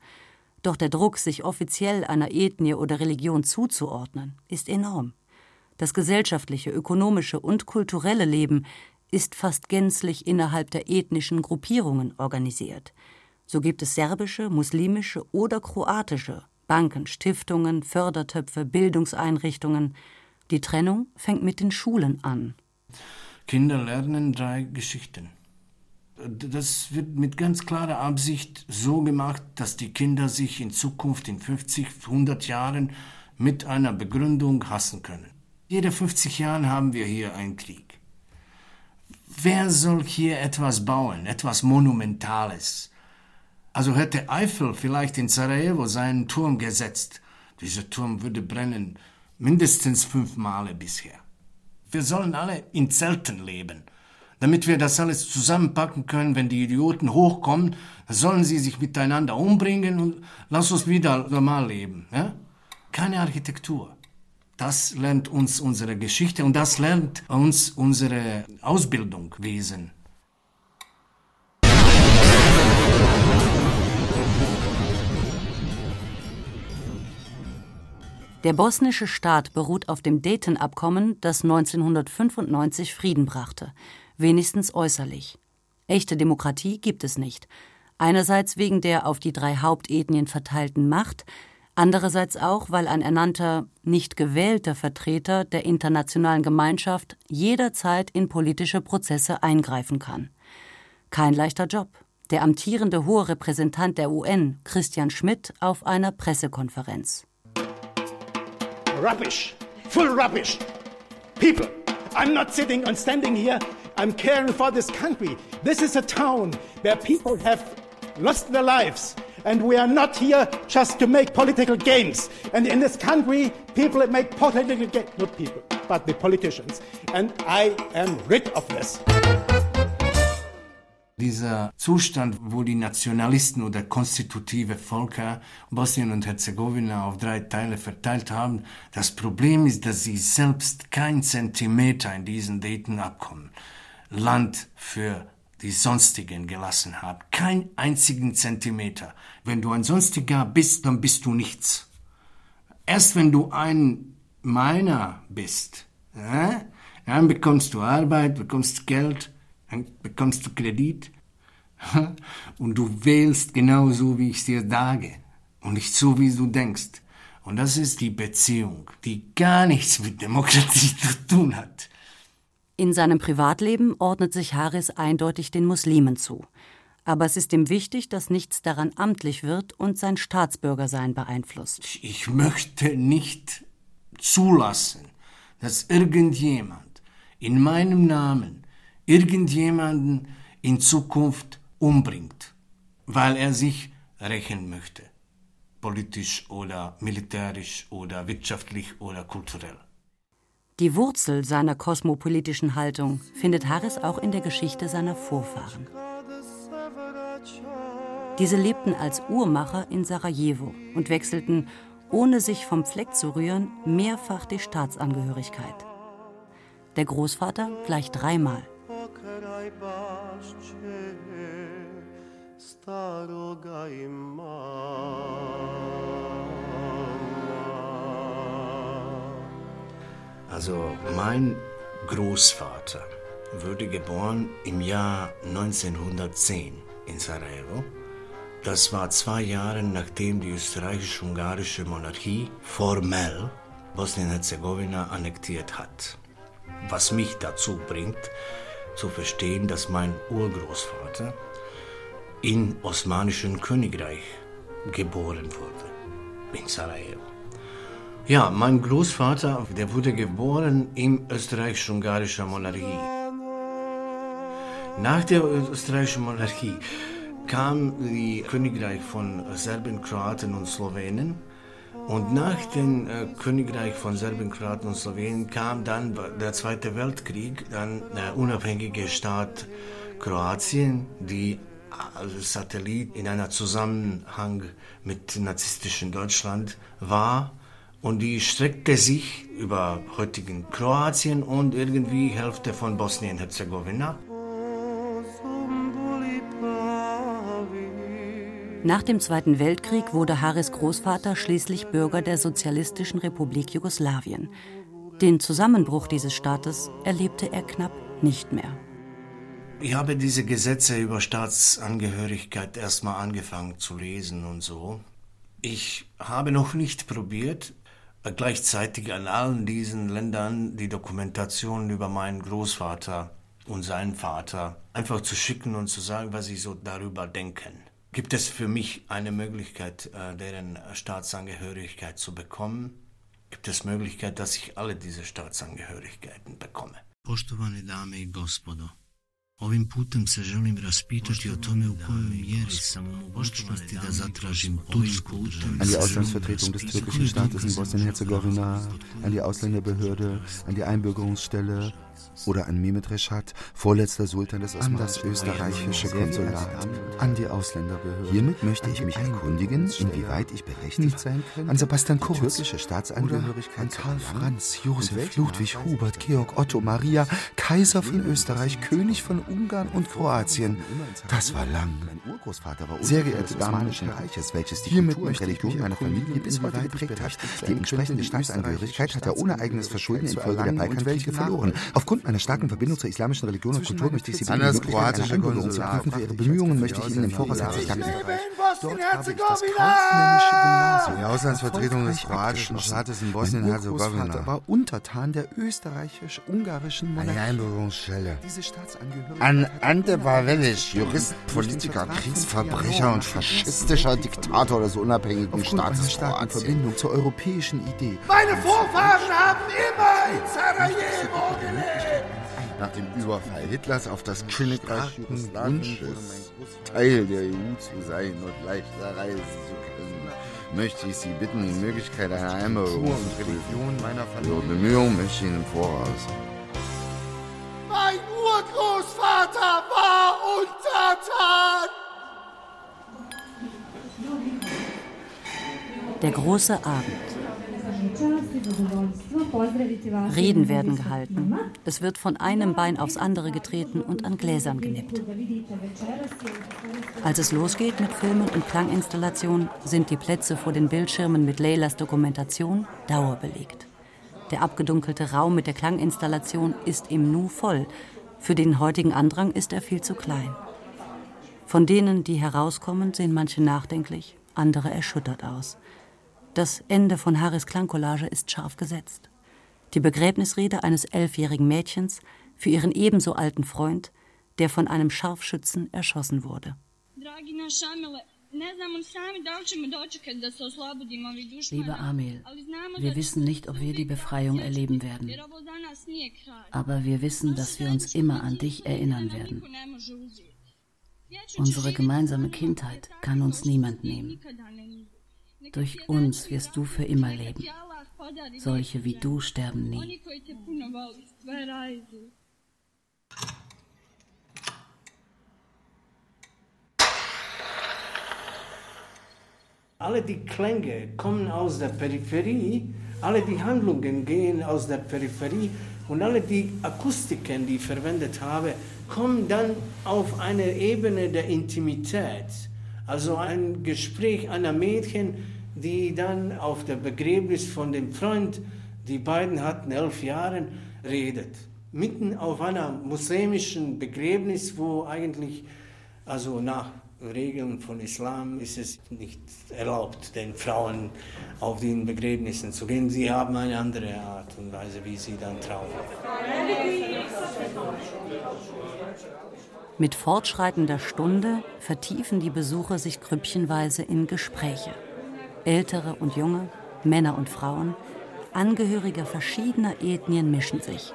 Doch der Druck, sich offiziell einer Ethnie oder Religion zuzuordnen, ist enorm. Das gesellschaftliche, ökonomische und kulturelle Leben ist fast gänzlich innerhalb der ethnischen Gruppierungen organisiert. So gibt es serbische, muslimische oder kroatische Banken, Stiftungen, Fördertöpfe, Bildungseinrichtungen. Die Trennung fängt mit den Schulen an. Kinder lernen drei Geschichten. Das wird mit ganz klarer Absicht so gemacht, dass die Kinder sich in Zukunft in 50, 100 Jahren mit einer Begründung hassen können. Jede 50 Jahre haben wir hier einen Krieg. Wer soll hier etwas bauen, etwas Monumentales? Also hätte Eiffel vielleicht in Sarajevo seinen Turm gesetzt. Dieser Turm würde brennen mindestens fünf Male bisher. Wir sollen alle in Zelten leben. Damit wir das alles zusammenpacken können, wenn die Idioten hochkommen, sollen sie sich miteinander umbringen und lass uns wieder normal leben. Ja? Keine Architektur. Das lernt uns unsere Geschichte und das lernt uns unsere Ausbildungswesen. Der bosnische Staat beruht auf dem Dayton-Abkommen, das 1995 Frieden brachte, wenigstens äußerlich. Echte Demokratie gibt es nicht. Einerseits wegen der auf die drei Hauptethnien verteilten Macht, andererseits auch, weil ein ernannter, nicht gewählter Vertreter der internationalen Gemeinschaft jederzeit in politische Prozesse eingreifen kann. Kein leichter Job. Der amtierende hohe Repräsentant der UN, Christian Schmidt, auf einer Pressekonferenz rubbish, full rubbish. People, I'm not sitting and standing here. I'm caring for this country. This is a town where people have lost their lives. And we are not here just to make political games. And in this country, people make political games. Not people, but the politicians. And I am rid of this. Dieser Zustand, wo die Nationalisten oder konstitutive Völker Bosnien und Herzegowina auf drei Teile verteilt haben, das Problem ist, dass sie selbst kein Zentimeter in diesen Dayton-Abkommen Land für die Sonstigen gelassen haben. Kein einzigen Zentimeter. Wenn du ein Sonstiger bist, dann bist du nichts. Erst wenn du ein Meiner bist, äh, dann bekommst du Arbeit, bekommst Geld, dann bekommst du Kredit und du wählst genau so, wie ich es dir sage und nicht so, wie du denkst. Und das ist die Beziehung, die gar nichts mit Demokratie zu tun hat. In seinem Privatleben ordnet sich Harris eindeutig den Muslimen zu. Aber es ist ihm wichtig, dass nichts daran amtlich wird und sein Staatsbürgersein beeinflusst. Ich möchte nicht zulassen, dass irgendjemand in meinem Namen irgendjemanden in Zukunft umbringt, weil er sich rächen möchte, politisch oder militärisch oder wirtschaftlich oder kulturell. Die Wurzel seiner kosmopolitischen Haltung findet Harris auch in der Geschichte seiner Vorfahren. Diese lebten als Uhrmacher in Sarajevo und wechselten, ohne sich vom Fleck zu rühren, mehrfach die Staatsangehörigkeit. Der Großvater gleich dreimal. Also mein Großvater wurde geboren im Jahr 1910 in Sarajevo. Das war zwei Jahre nachdem die österreichisch-ungarische Monarchie formell Bosnien-Herzegowina annektiert hat. Was mich dazu bringt, zu verstehen, dass mein Urgroßvater im Osmanischen Königreich geboren wurde, in Sarajevo. Ja, mein Großvater, der wurde geboren im österreichisch-ungarischen Monarchie. Nach der österreichischen Monarchie kam die Königreich von Serben, Kroaten und Slowenen. Und nach dem äh, Königreich von Serben, Kroaten und Slowenien kam dann der Zweite Weltkrieg, dann der unabhängige Staat Kroatien, die als Satellit in einer Zusammenhang mit nazistischem Deutschland war. Und die streckte sich über heutigen Kroatien und irgendwie Hälfte von Bosnien-Herzegowina. Nach dem Zweiten Weltkrieg wurde Haris Großvater schließlich Bürger der Sozialistischen Republik Jugoslawien. Den Zusammenbruch dieses Staates erlebte er knapp nicht mehr. Ich habe diese Gesetze über Staatsangehörigkeit erstmal angefangen zu lesen und so. Ich habe noch nicht probiert, gleichzeitig an allen diesen Ländern die Dokumentation über meinen Großvater und seinen Vater einfach zu schicken und zu sagen, was sie so darüber denken. Gibt es für mich eine Möglichkeit, äh, deren Staatsangehörigkeit zu bekommen? Gibt es Möglichkeit, dass ich alle diese Staatsangehörigkeiten bekomme? Poštovane dame i gospodo, Ovim putem se želim raspitati o tome u kojoj mjeri sam u mogućnosti da zatražim tursku An die Auslandsvertretung des türkischen Staates in Bosnien-Herzegowina, an die Ausländerbehörde, an die Einbürgerungsstelle oder an Mehmet Reschat, vorletzter Sultan des An das österreichische Konsulat, an die Ausländerbehörde. Hiermit möchte ich mich erkundigen, inwieweit ich berechtigt sein könnte, an Sebastian Kurz, türkische Staatsangehörigkeit, an Karl Franz, Josef, Ludwig, Hubert, Georg, Otto, Maria, Kaiser von Österreich, König von Ungarn und Kroatien. Das war lang. Sehr geehrte Damen des Reiches, welches die Hiermit möchte ich mich meiner Familie bis heute geprägt hat. Die entsprechende Staatsangehörigkeit hat er ohne eigenes Verschulden infolge der Balkanwelche verloren. Aufgrund meiner starken Verbindung zur islamischen Religion und Kultur möchte ich Sie bitten, die Möglichkeit einer Einbürgerung zu prüfen. Für Ihre Bemühungen möchte ich Ihnen im Voraus herzlich danken. Die Auslandsvertretung des kroatischen Staates in Bosnien-Herzegowina war Untertan der österreichisch-ungarischen Monarchie. Eine Einbürgerungsstelle. An Ante Pavelic, Jurist, Politiker, Kriegsverbrecher und faschistischer Diktator des unabhängigen Staates starken Verbindung zur europäischen Idee. Meine Vorfahren haben immer in Sarajevo gelebt. Nach dem Überfall Hitlers auf das Königreich Wünsches, Teil der EU zu sein und leichter reisen zu können, möchte ich Sie bitten, die Möglichkeit einer Religion meiner Familie. Ihre Bemühungen möchte ich Ihnen im Voraus. Mein Urgroßvater war untertan! Der große Abend. Reden werden gehalten. Es wird von einem Bein aufs andere getreten und an Gläsern genippt. Als es losgeht mit Filmen und Klanginstallationen, sind die Plätze vor den Bildschirmen mit Leylas Dokumentation dauerbelegt. Der abgedunkelte Raum mit der Klanginstallation ist im Nu voll. Für den heutigen Andrang ist er viel zu klein. Von denen, die herauskommen, sehen manche nachdenklich, andere erschüttert aus. Das Ende von Harris Klangcollage ist scharf gesetzt. Die Begräbnisrede eines elfjährigen Mädchens für ihren ebenso alten Freund, der von einem Scharfschützen erschossen wurde. Lieber Amil, wir wissen nicht, ob wir die Befreiung erleben werden. Aber wir wissen, dass wir uns immer an dich erinnern werden. Unsere gemeinsame Kindheit kann uns niemand nehmen. Durch uns wirst du für immer leben. Solche wie du sterben nie. Alle die Klänge kommen aus der Peripherie, alle die Handlungen gehen aus der Peripherie und alle die Akustiken, die ich verwendet habe, kommen dann auf eine Ebene der Intimität. Also ein Gespräch einer Mädchen, die dann auf der Begräbnis von dem Freund, die beiden hatten elf Jahre, redet. Mitten auf einer muslimischen Begräbnis, wo eigentlich, also nach Regeln von Islam ist es nicht erlaubt, den Frauen auf den Begräbnissen zu gehen. Sie haben eine andere Art und Weise, wie sie dann trauern. Mit fortschreitender Stunde vertiefen die Besucher sich grüppchenweise in Gespräche. Ältere und junge, Männer und Frauen, Angehörige verschiedener Ethnien mischen sich.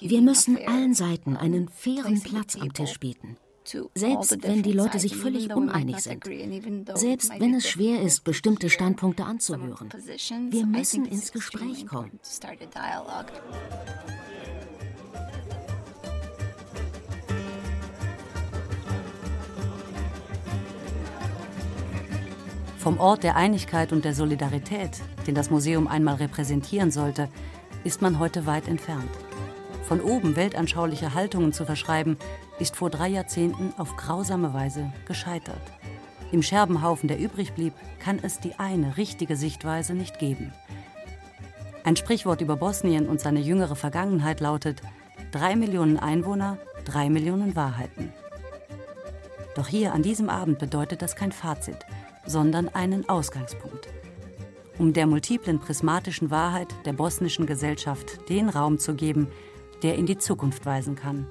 Wir müssen allen Seiten einen fairen Platz am Tisch bieten. Selbst wenn die Leute sich völlig uneinig sind. Selbst wenn es schwer ist, bestimmte Standpunkte anzuhören. Wir müssen ins Gespräch kommen. Vom Ort der Einigkeit und der Solidarität, den das Museum einmal repräsentieren sollte, ist man heute weit entfernt. Von oben weltanschauliche Haltungen zu verschreiben, ist vor drei Jahrzehnten auf grausame Weise gescheitert. Im Scherbenhaufen, der übrig blieb, kann es die eine richtige Sichtweise nicht geben. Ein Sprichwort über Bosnien und seine jüngere Vergangenheit lautet: drei Millionen Einwohner, drei Millionen Wahrheiten. Doch hier an diesem Abend bedeutet das kein Fazit, sondern einen Ausgangspunkt. Um der multiplen prismatischen Wahrheit der bosnischen Gesellschaft den Raum zu geben, der in die Zukunft weisen kann.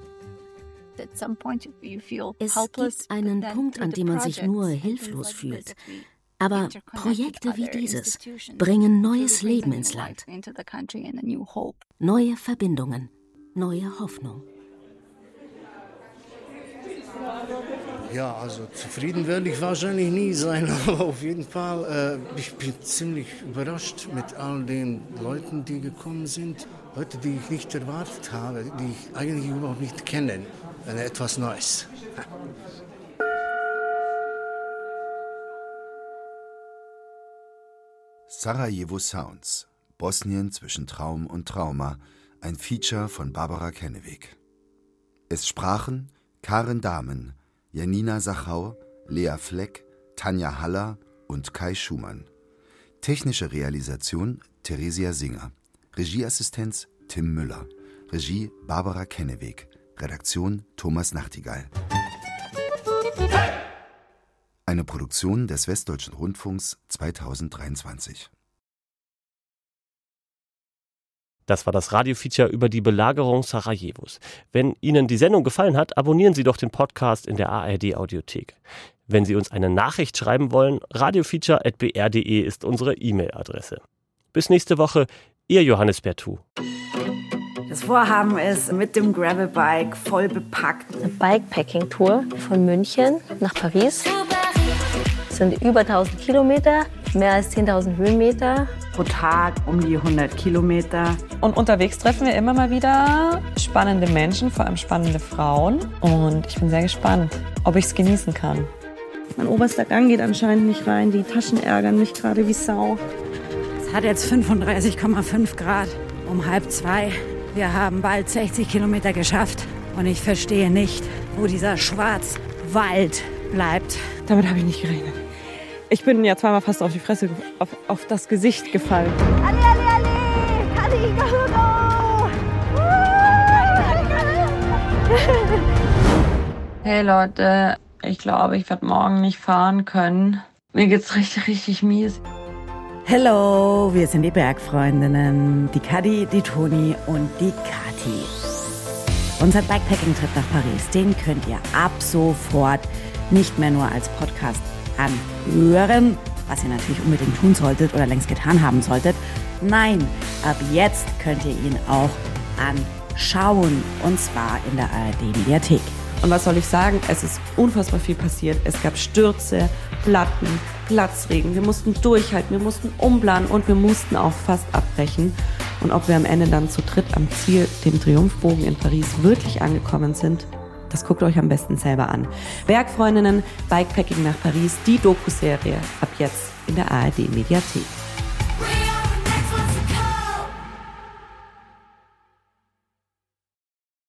Es gibt einen Punkt, an dem man sich nur hilflos fühlt. Aber Projekte wie dieses bringen neues Leben ins Land, neue Verbindungen, neue Hoffnung. Ja, also zufrieden werde ich wahrscheinlich nie sein, aber auf jeden Fall, äh, ich bin ziemlich überrascht mit all den Leuten, die gekommen sind. Leute, die ich nicht erwartet habe, die ich eigentlich überhaupt nicht kenne. Äh, etwas Neues. Sarajevo Sounds, Bosnien zwischen Traum und Trauma, ein Feature von Barbara Kenneweg. Es sprachen Karen Dahmen, Janina Sachau, Lea Fleck, Tanja Haller und Kai Schumann. Technische Realisation Theresia Singer. Regieassistenz Tim Müller. Regie Barbara Kenneweg. Redaktion Thomas Nachtigall. Eine Produktion des Westdeutschen Rundfunks 2023. Das war das Radiofeature über die Belagerung Sarajevos. Wenn Ihnen die Sendung gefallen hat, abonnieren Sie doch den Podcast in der ARD Audiothek. Wenn Sie uns eine Nachricht schreiben wollen, radiofeature.br.de ist unsere E-Mail-Adresse. Bis nächste Woche, Ihr Johannes Bertou. Das Vorhaben ist mit dem Gravelbike voll bepackt. Eine Bikepacking-Tour von München nach Paris. Das sind über 1000 Kilometer, mehr als 10.000 Höhenmeter. Pro Tag um die 100 Kilometer. Und unterwegs treffen wir immer mal wieder spannende Menschen, vor allem spannende Frauen. Und ich bin sehr gespannt, ob ich es genießen kann. Mein oberster Gang geht anscheinend nicht rein. Die Taschen ärgern mich gerade wie Sau. Es hat jetzt 35,5 Grad um halb zwei. Wir haben bald 60 Kilometer geschafft und ich verstehe nicht, wo dieser Schwarzwald bleibt. Damit habe ich nicht gerechnet. Ich bin ja zweimal fast auf die Fresse, auf, auf das Gesicht gefallen. Ali, Ali, Ali! Hey Leute, ich glaube, ich werde morgen nicht fahren können. Mir geht's richtig, richtig mies. Hallo, wir sind die Bergfreundinnen, die Kadi, die Toni und die Kati. Unser Bikepacking-Trip nach Paris, den könnt ihr ab sofort nicht mehr nur als Podcast anhören, was ihr natürlich unbedingt tun solltet oder längst getan haben solltet. Nein, ab jetzt könnt ihr ihn auch anschauen und zwar in der ARD-Mediathek. Und was soll ich sagen? Es ist unfassbar viel passiert. Es gab Stürze, Platten, Platzregen. Wir mussten durchhalten, wir mussten umplanen und wir mussten auch fast abbrechen. Und ob wir am Ende dann zu dritt am Ziel, dem Triumphbogen in Paris, wirklich angekommen sind, das guckt euch am besten selber an. Bergfreundinnen, Bikepacking nach Paris, die Doku-Serie ab jetzt in der ARD Mediathek.